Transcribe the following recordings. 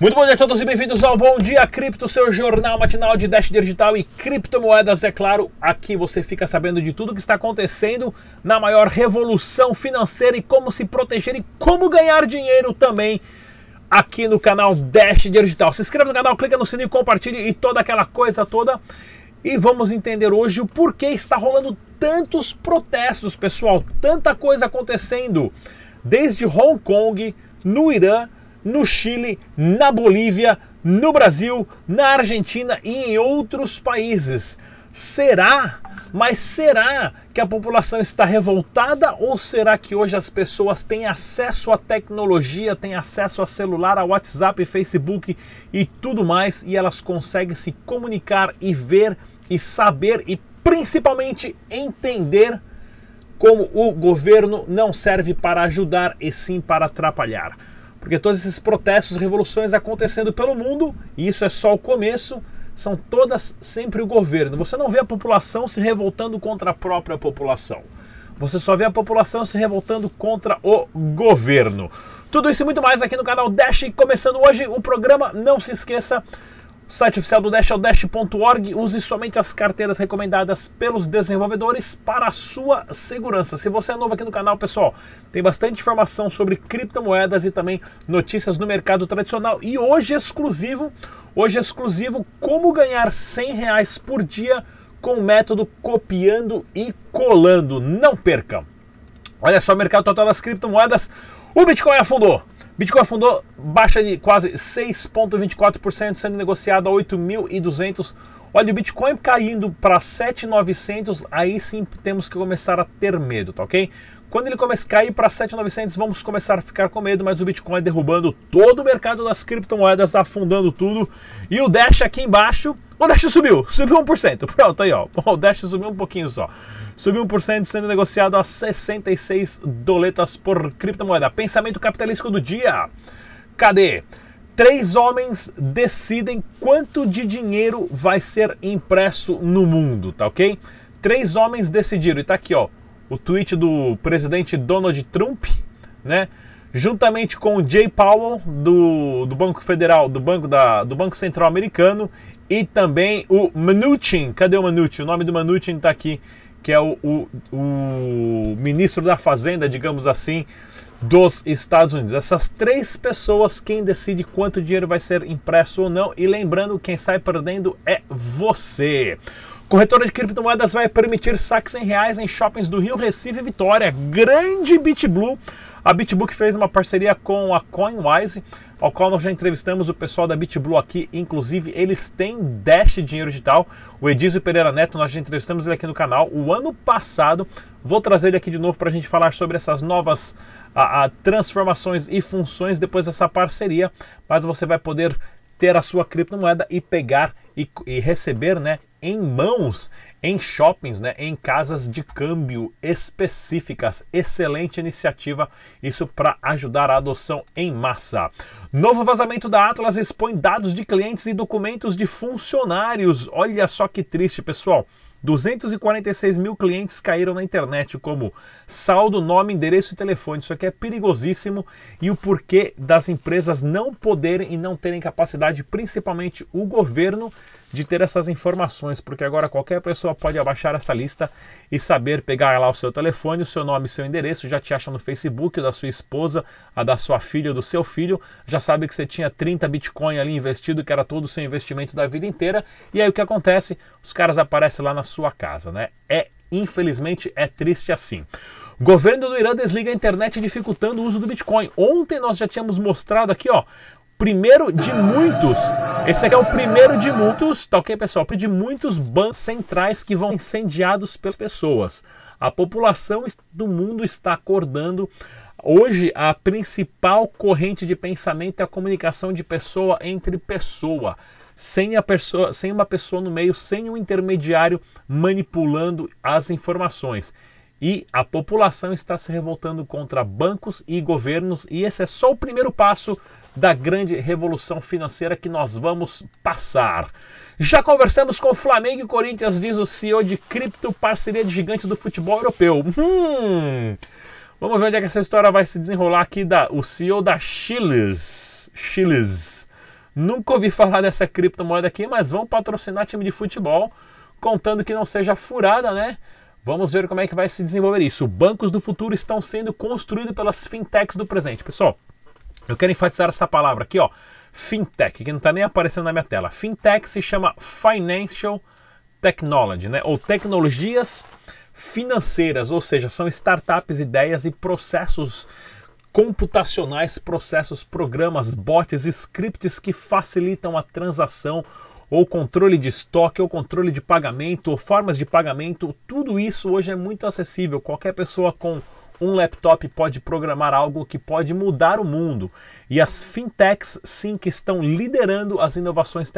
Muito bom dia a todos e bem-vindos ao Bom Dia Cripto, seu jornal matinal de Dash Digital e criptomoedas, é claro. Aqui você fica sabendo de tudo que está acontecendo na maior revolução financeira e como se proteger e como ganhar dinheiro também aqui no canal Dash Digital. Se inscreva no canal, clica no sininho, compartilhe e toda aquela coisa toda. E vamos entender hoje o porquê está rolando tantos protestos, pessoal, tanta coisa acontecendo, desde Hong Kong, no Irã, no Chile, na Bolívia, no Brasil, na Argentina e em outros países. Será? Mas será que a população está revoltada ou será que hoje as pessoas têm acesso à tecnologia, têm acesso a celular, a WhatsApp, Facebook e tudo mais e elas conseguem se comunicar e ver e saber e principalmente entender como o governo não serve para ajudar e sim para atrapalhar? Porque todos esses protestos, revoluções acontecendo pelo mundo, e isso é só o começo, são todas sempre o governo. Você não vê a população se revoltando contra a própria população. Você só vê a população se revoltando contra o governo. Tudo isso e muito mais aqui no canal Dash. Começando hoje o programa, não se esqueça o site oficial do Dash é o dash.org. Use somente as carteiras recomendadas pelos desenvolvedores para a sua segurança. Se você é novo aqui no canal, pessoal, tem bastante informação sobre criptomoedas e também notícias no mercado tradicional. E hoje exclusivo, hoje exclusivo, como ganhar 100 reais por dia com o método copiando e colando. Não perca! Olha só, o mercado total das criptomoedas, o Bitcoin afundou. Bitcoin afundou baixa de quase 6,24%, sendo negociado a 8.200. Olha, o Bitcoin caindo para 7.900, aí sim temos que começar a ter medo, tá ok? Quando ele começa a cair para 7.900, vamos começar a ficar com medo, mas o Bitcoin derrubando todo o mercado das criptomoedas, afundando tudo. E o Dash aqui embaixo, o Dash subiu, subiu 1%. Pronto, aí ó, o Dash subiu um pouquinho só subiu 1%, sendo negociado a 66 doletas por criptomoeda. Pensamento capitalístico do dia. Cadê? Três homens decidem quanto de dinheiro vai ser impresso no mundo, tá ok? Três homens decidiram, e tá aqui ó, o tweet do presidente Donald Trump, né? Juntamente com o Jay Powell do, do Banco Federal, do Banco, da, do Banco Central Americano e também o Mnuchin. Cadê o Mnuchin? O nome do Mnuchin está aqui que é o, o, o ministro da Fazenda, digamos assim, dos Estados Unidos. Essas três pessoas, quem decide quanto dinheiro vai ser impresso ou não. E lembrando, quem sai perdendo é você. Corretora de criptomoedas vai permitir saques em reais em shoppings do Rio, Recife e Vitória. Grande BitBlue a BitBook fez uma parceria com a CoinWise, ao qual nós já entrevistamos o pessoal da BitBlue aqui. Inclusive, eles têm Dash Dinheiro Digital. O Edizio Pereira Neto, nós já entrevistamos ele aqui no canal o ano passado. Vou trazer ele aqui de novo para a gente falar sobre essas novas a, a, transformações e funções depois dessa parceria. Mas você vai poder ter a sua criptomoeda e pegar e, e receber né, em mãos em shoppings, né, em casas de câmbio específicas. Excelente iniciativa, isso para ajudar a adoção em massa. Novo vazamento da Atlas expõe dados de clientes e documentos de funcionários. Olha só que triste, pessoal. 246 mil clientes caíram na internet, como saldo, nome, endereço e telefone. Isso aqui é perigosíssimo e o porquê das empresas não poderem e não terem capacidade, principalmente o governo, de ter essas informações, porque agora qualquer pessoa pode abaixar essa lista e saber pegar lá o seu telefone, o seu nome e seu endereço, já te acha no Facebook da sua esposa, a da sua filha do seu filho, já sabe que você tinha 30 Bitcoin ali investido, que era todo o seu investimento da vida inteira, e aí o que acontece? Os caras aparecem lá na sua casa, né? É infelizmente é triste assim. Governo do Irã desliga a internet dificultando o uso do Bitcoin. Ontem nós já tínhamos mostrado aqui, ó, primeiro de muitos. Esse aqui é o primeiro de muitos, tá ok, pessoal? De muitos bancos centrais que vão incendiados pelas pessoas. A população do mundo está acordando. Hoje, a principal corrente de pensamento é a comunicação de pessoa entre pessoa. Sem, a pessoa, sem uma pessoa no meio, sem um intermediário manipulando as informações. E a população está se revoltando contra bancos e governos, e esse é só o primeiro passo da grande revolução financeira que nós vamos passar. Já conversamos com Flamengo e Corinthians, diz o CEO de cripto, parceria de gigantes do futebol europeu. Hum, vamos ver onde é que essa história vai se desenrolar aqui. Da, o CEO da Chiles, Chiles Nunca ouvi falar dessa criptomoeda aqui, mas vão patrocinar time de futebol, contando que não seja furada, né? Vamos ver como é que vai se desenvolver isso. Bancos do futuro estão sendo construídos pelas fintechs do presente. Pessoal, eu quero enfatizar essa palavra aqui, ó. Fintech, que não está nem aparecendo na minha tela. Fintech se chama Financial Technology, né? Ou tecnologias financeiras, ou seja, são startups, ideias e processos computacionais, processos, programas, bots, scripts que facilitam a transação ou controle de estoque, ou controle de pagamento, ou formas de pagamento, tudo isso hoje é muito acessível. Qualquer pessoa com um laptop pode programar algo que pode mudar o mundo. E as fintechs, sim, que estão liderando as inovações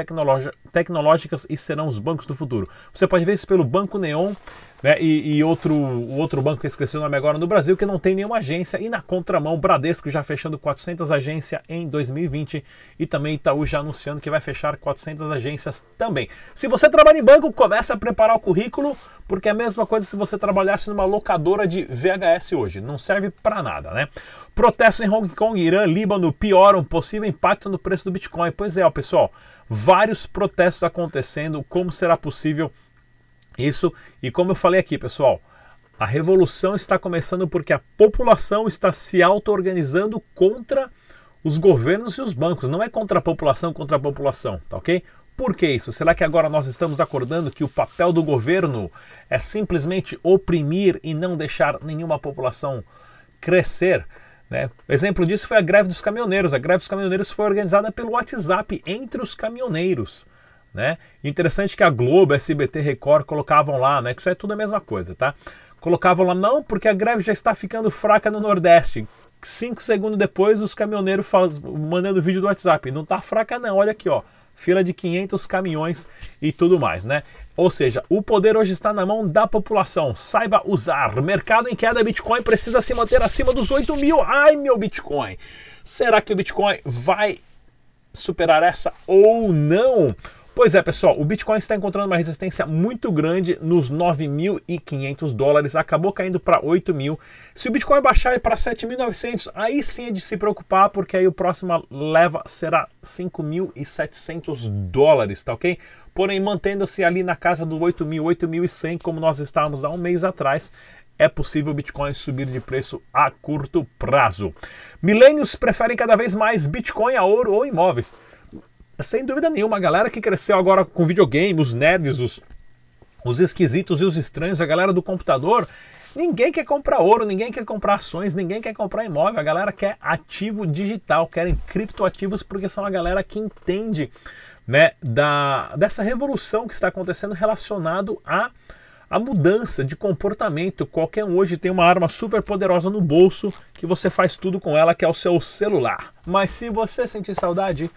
tecnológicas e serão os bancos do futuro. Você pode ver isso pelo Banco Neon né? E, e, outro, outro banco que eu esqueci o nome agora no Brasil, que não tem nenhuma agência, e na contramão, Bradesco já fechando 400 agências em 2020 e também Itaú já anunciando que vai fechar 400 agências também. Se você trabalha em banco, comece a preparar o currículo, porque é a mesma coisa se você trabalhasse numa locadora de VHS hoje, não serve para nada, né? Protestos em Hong Kong, Irã, Líbano pioram possível impacto no preço do Bitcoin. Pois é, ó, pessoal, vários protestos acontecendo, como será possível isso, e como eu falei aqui, pessoal, a revolução está começando porque a população está se auto-organizando contra os governos e os bancos. Não é contra a população, contra a população, tá ok? Por que isso? Será que agora nós estamos acordando que o papel do governo é simplesmente oprimir e não deixar nenhuma população crescer? Né? Exemplo disso foi a greve dos caminhoneiros. A greve dos caminhoneiros foi organizada pelo WhatsApp entre os caminhoneiros. Né? Interessante que a Globo, SBT, Record colocavam lá, né? Que isso é tudo a mesma coisa, tá? Colocavam lá, não, porque a greve já está ficando fraca no Nordeste. Cinco segundos depois, os caminhoneiros faz, mandando vídeo do WhatsApp. Não tá fraca, não. Olha aqui, ó. Fila de 500 caminhões e tudo mais, né? Ou seja, o poder hoje está na mão da população. Saiba usar. Mercado em queda, Bitcoin precisa se manter acima dos 8 mil. Ai, meu Bitcoin. Será que o Bitcoin vai superar essa ou não? Pois é, pessoal, o Bitcoin está encontrando uma resistência muito grande nos 9.500 dólares, acabou caindo para 8.000. Se o Bitcoin baixar para 7.900, aí sim é de se preocupar, porque aí o próximo leva será 5.700 dólares, tá ok? Porém, mantendo-se ali na casa do 8.000, 8.100, como nós estávamos há um mês atrás, é possível o Bitcoin subir de preço a curto prazo. Milênios preferem cada vez mais Bitcoin a ouro ou imóveis sem dúvida nenhuma, a galera que cresceu agora com videogame, os nerds, os, os esquisitos e os estranhos, a galera do computador, ninguém quer comprar ouro, ninguém quer comprar ações, ninguém quer comprar imóvel, a galera quer ativo digital, querem criptoativos porque são a galera que entende né, da, dessa revolução que está acontecendo relacionado a a mudança de comportamento. Qualquer um hoje tem uma arma super poderosa no bolso que você faz tudo com ela, que é o seu celular. Mas se você sentir saudade,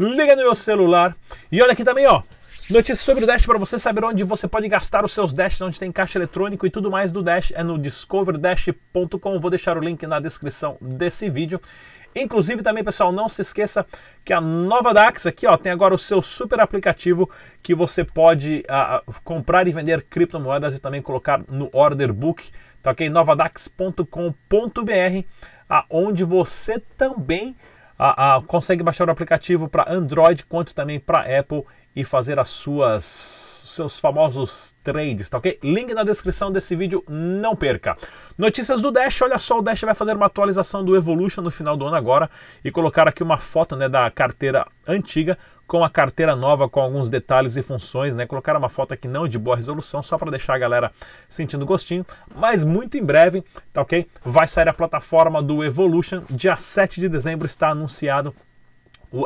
liga no meu celular. E olha aqui também, ó. Notícias sobre o Dash para você saber onde você pode gastar os seus Dash, onde tem caixa eletrônico e tudo mais do Dash é no discoverdash.com. Vou deixar o link na descrição desse vídeo. Inclusive também, pessoal, não se esqueça que a Nova Dax aqui, ó, tem agora o seu super aplicativo que você pode uh, comprar e vender criptomoedas e também colocar no order book, tá ok? novadax.com.br, aonde você também a, a, consegue baixar o aplicativo para Android quanto também para Apple e fazer as suas seus famosos trades, tá ok? Link na descrição desse vídeo, não perca. Notícias do Dash, olha só, o Dash vai fazer uma atualização do Evolution no final do ano agora e colocar aqui uma foto né, da carteira antiga com a carteira nova com alguns detalhes e funções, né? Colocar uma foto aqui não de boa resolução, só para deixar a galera sentindo gostinho, mas muito em breve, tá ok? Vai sair a plataforma do Evolution, dia 7 de dezembro está anunciado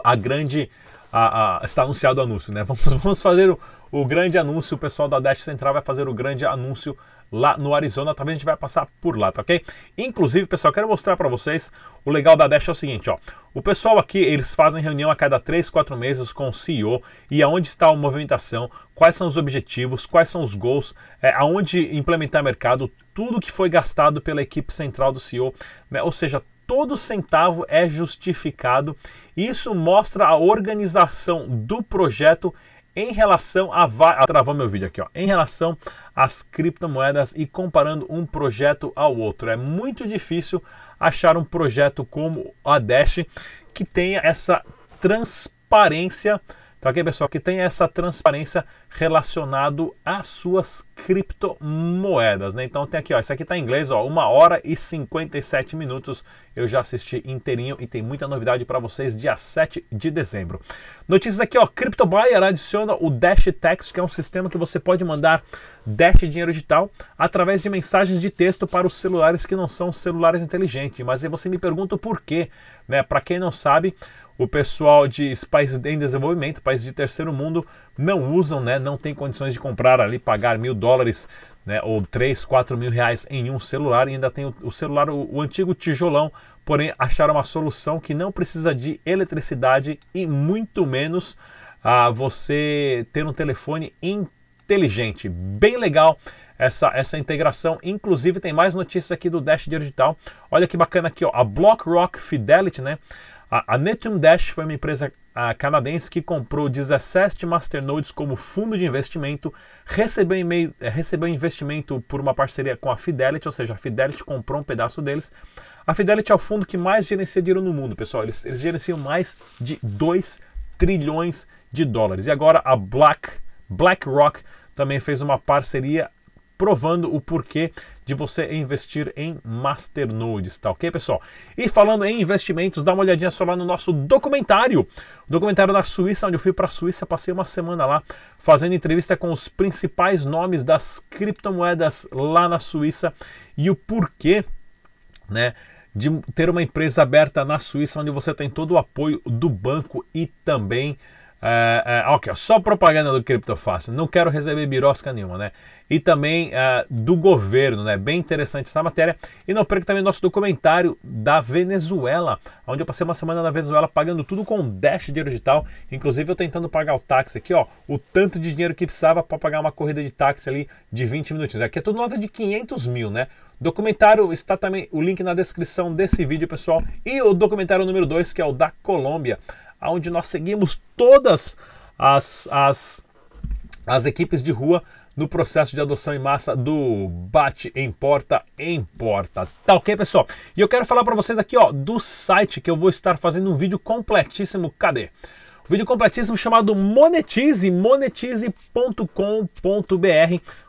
a grande a, a, está anunciado o anúncio, né? Vamos, vamos fazer o, o, grande anúncio. O pessoal da Dash Central vai fazer o grande anúncio lá no Arizona. Talvez a gente vai passar por lá, tá ok? Inclusive, pessoal, quero mostrar para vocês o legal da Dash é o seguinte, ó. O pessoal aqui, eles fazem reunião a cada 3, 4 meses com o CEO e aonde está a movimentação, quais são os objetivos, quais são os goals, é, aonde implementar mercado, tudo que foi gastado pela equipe central do CEO, né? ou seja, todo centavo é justificado. Isso mostra a organização do projeto em relação a, a travou meu vídeo aqui, ó, em relação às criptomoedas e comparando um projeto ao outro. É muito difícil achar um projeto como a Dash que tenha essa transparência Tá ok, pessoal? Que tem essa transparência relacionado às suas criptomoedas, né? Então tem aqui, ó, isso aqui tá em inglês, ó, 1 hora e 57 minutos. Eu já assisti inteirinho e tem muita novidade para vocês dia 7 de dezembro. Notícias aqui, ó, CryptoBuyer adiciona o Dash Text, que é um sistema que você pode mandar Dash dinheiro digital através de mensagens de texto para os celulares que não são celulares inteligentes. Mas aí você me pergunta o porquê, né? Para quem não sabe, o pessoal de países em desenvolvimento, países de terceiro mundo, não usam, né, não tem condições de comprar ali, pagar mil dólares né, ou 3, 4 mil reais em um celular e ainda tem o, o celular, o, o, antigo tijolão, porém acharam uma solução que não precisa de eletricidade e muito menos a você ter um telefone inteligente. Bem legal essa, essa integração. Inclusive tem mais notícias aqui do Dash Digital. Olha que bacana aqui, ó, a BlockRock Fidelity, né? A, a Netum Dash foi uma empresa canadense que comprou 17 masternodes como fundo de investimento, recebeu, e-mail, eh, recebeu investimento por uma parceria com a Fidelity, ou seja, a Fidelity comprou um pedaço deles. A Fidelity é o fundo que mais gerencia dinheiro no mundo, pessoal. Eles, eles gerenciam mais de 2 trilhões de dólares. E agora a Black, BlackRock também fez uma parceria provando o porquê de você investir em masternodes, tá ok, pessoal? E falando em investimentos, dá uma olhadinha só lá no nosso documentário, documentário na Suíça, onde eu fui para a Suíça, passei uma semana lá fazendo entrevista com os principais nomes das criptomoedas lá na Suíça e o porquê, né? De ter uma empresa aberta na Suíça, onde você tem todo o apoio do banco e também é, é, ok, só propaganda do Criptofácil, não quero receber birosca nenhuma, né? E também é, do governo, né? Bem interessante essa matéria. E não perca também nosso documentário da Venezuela, onde eu passei uma semana na Venezuela pagando tudo com Dash dinheiro digital, inclusive eu tentando pagar o táxi aqui, ó, o tanto de dinheiro que precisava para pagar uma corrida de táxi ali de 20 minutinhos. Aqui é tudo nota de 500 mil, né? Documentário está também o link na descrição desse vídeo, pessoal. E o documentário número 2, que é o da Colômbia onde nós seguimos todas as, as, as equipes de rua no processo de adoção em massa do bate em porta em porta. Tá ok, pessoal? E eu quero falar para vocês aqui, ó, do site que eu vou estar fazendo um vídeo completíssimo. Cadê? Um vídeo completíssimo chamado Monetize, monetize.com.br.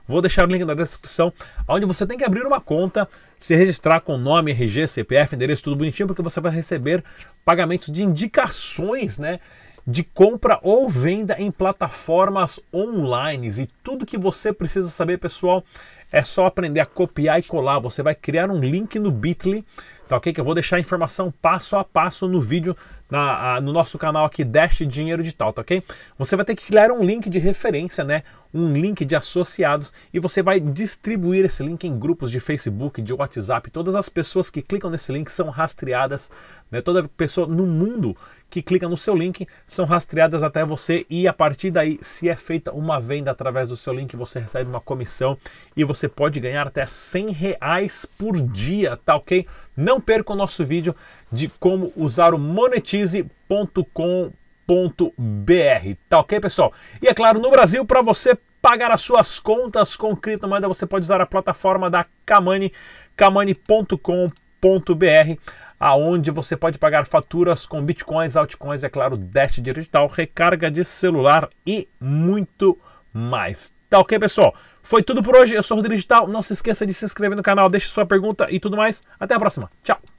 Vou deixar o link na descrição, onde você tem que abrir uma conta, se registrar com nome, RG, CPF, endereço, tudo bonitinho, porque você vai receber pagamentos de indicações, né? de compra ou venda em plataformas online. E tudo que você precisa saber, pessoal, é só aprender a copiar e colar. Você vai criar um link no Bitly, tá ok? Que eu vou deixar a informação passo a passo no vídeo na, a, no nosso canal aqui Dash Dinheiro Digital, tá ok? Você vai ter que criar um link de referência, né? Um link de associados e você vai distribuir esse link em grupos de Facebook, de WhatsApp. Todas as pessoas que clicam nesse link são rastreadas, né? Toda pessoa no mundo que clica no seu link são rastreadas até você e a partir daí, se é feita uma venda através do seu link, você recebe uma comissão e você pode ganhar até 100 reais por dia, tá ok? Não perca o nosso vídeo de como usar o monetize.com.br, tá ok, pessoal? E é claro, no Brasil, para você pagar as suas contas com criptomoeda, você pode usar a plataforma da Kamani, kamani.com.br, aonde você pode pagar faturas com bitcoins, altcoins, é claro, Dash digital, recarga de celular e muito mais. Tá ok, pessoal? Foi tudo por hoje. Eu sou o Rodrigo Digital. Não se esqueça de se inscrever no canal, deixe sua pergunta e tudo mais. Até a próxima. Tchau.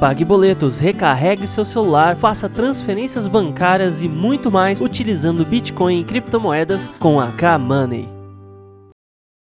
Pague boletos, recarregue seu celular, faça transferências bancárias e muito mais utilizando Bitcoin e criptomoedas com a K-Money.